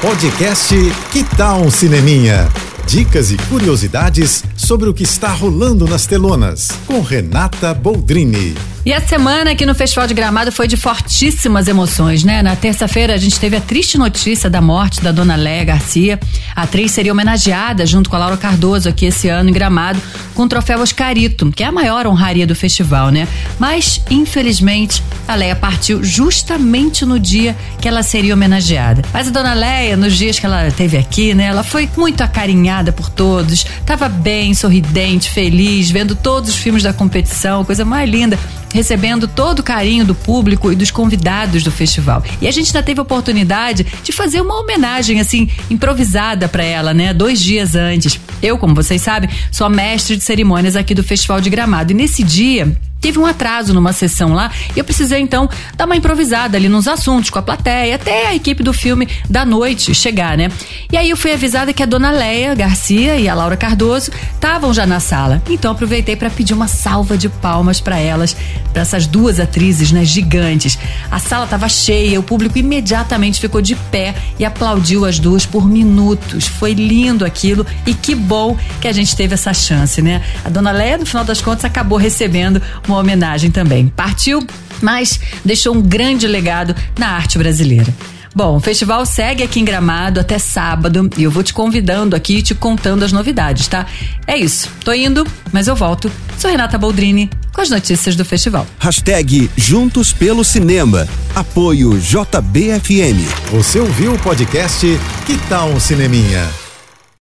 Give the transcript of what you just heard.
Podcast Que Tal um Cineminha? Dicas e curiosidades sobre o que está rolando nas telonas, com Renata Boldrini. E a semana aqui no Festival de Gramado foi de fortíssimas emoções, né? Na terça-feira a gente teve a triste notícia da morte da dona Léa Garcia. A atriz seria homenageada junto com a Laura Cardoso aqui esse ano em Gramado com o troféu Oscarito, que é a maior honraria do festival, né? Mas, infelizmente, a Léa partiu justamente no dia que ela seria homenageada. Mas a dona Léa, nos dias que ela esteve aqui, né? Ela foi muito acarinhada por todos, estava bem, sorridente, feliz, vendo todos os filmes da competição, coisa mais linda recebendo todo o carinho do público e dos convidados do festival. E a gente ainda teve a oportunidade de fazer uma homenagem assim improvisada para ela, né? Dois dias antes. Eu, como vocês sabem, sou mestre de cerimônias aqui do Festival de Gramado. E nesse dia Teve um atraso numa sessão lá e eu precisei então dar uma improvisada ali nos assuntos com a plateia, até a equipe do filme da noite chegar, né? E aí eu fui avisada que a dona Leia Garcia e a Laura Cardoso estavam já na sala. Então aproveitei para pedir uma salva de palmas para elas, para essas duas atrizes, né, gigantes. A sala estava cheia, o público imediatamente ficou de pé e aplaudiu as duas por minutos. Foi lindo aquilo e que bom que a gente teve essa chance, né? A dona Leia, no final das contas, acabou recebendo uma homenagem também. Partiu, mas deixou um grande legado na arte brasileira. Bom, o festival segue aqui em Gramado até sábado e eu vou te convidando aqui e te contando as novidades, tá? É isso. Tô indo, mas eu volto. Sou Renata Boldrini com as notícias do festival. Hashtag Juntos pelo Cinema. Apoio JBFM. Você ouviu o podcast Que Tal um Cineminha?